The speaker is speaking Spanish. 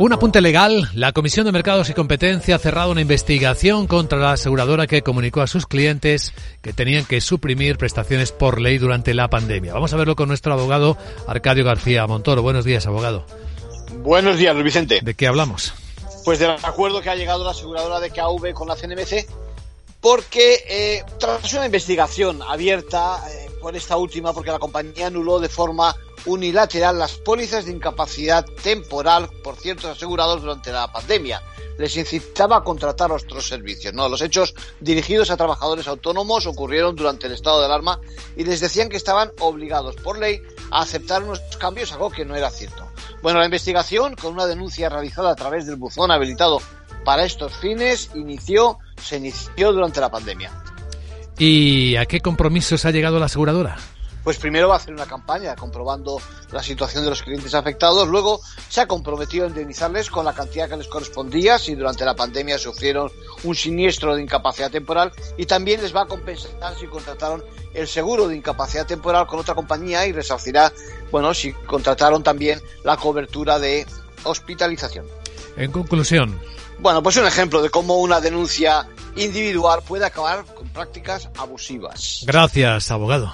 Un apunte legal. La Comisión de Mercados y Competencia ha cerrado una investigación contra la aseguradora que comunicó a sus clientes que tenían que suprimir prestaciones por ley durante la pandemia. Vamos a verlo con nuestro abogado Arcadio García Montoro. Buenos días, abogado. Buenos días, Luis Vicente. ¿De qué hablamos? Pues del acuerdo que ha llegado la aseguradora de KV con la CNMC porque eh, tras una investigación abierta eh, por esta última, porque la compañía anuló de forma unilateral las pólizas de incapacidad temporal por ciertos asegurados durante la pandemia. Les incitaba a contratar otros servicios. No, los hechos dirigidos a trabajadores autónomos ocurrieron durante el estado de alarma y les decían que estaban obligados por ley a aceptar unos cambios, algo que no era cierto. Bueno, la investigación, con una denuncia realizada a través del buzón habilitado para estos fines, inició, se inició durante la pandemia. ¿Y a qué compromisos ha llegado la aseguradora? pues primero va a hacer una campaña comprobando la situación de los clientes afectados, luego se ha comprometido a indemnizarles con la cantidad que les correspondía si durante la pandemia sufrieron un siniestro de incapacidad temporal y también les va a compensar si contrataron el seguro de incapacidad temporal con otra compañía y resarcirá, bueno, si contrataron también la cobertura de hospitalización. En conclusión. Bueno, pues un ejemplo de cómo una denuncia individual puede acabar con prácticas abusivas. Gracias, abogado.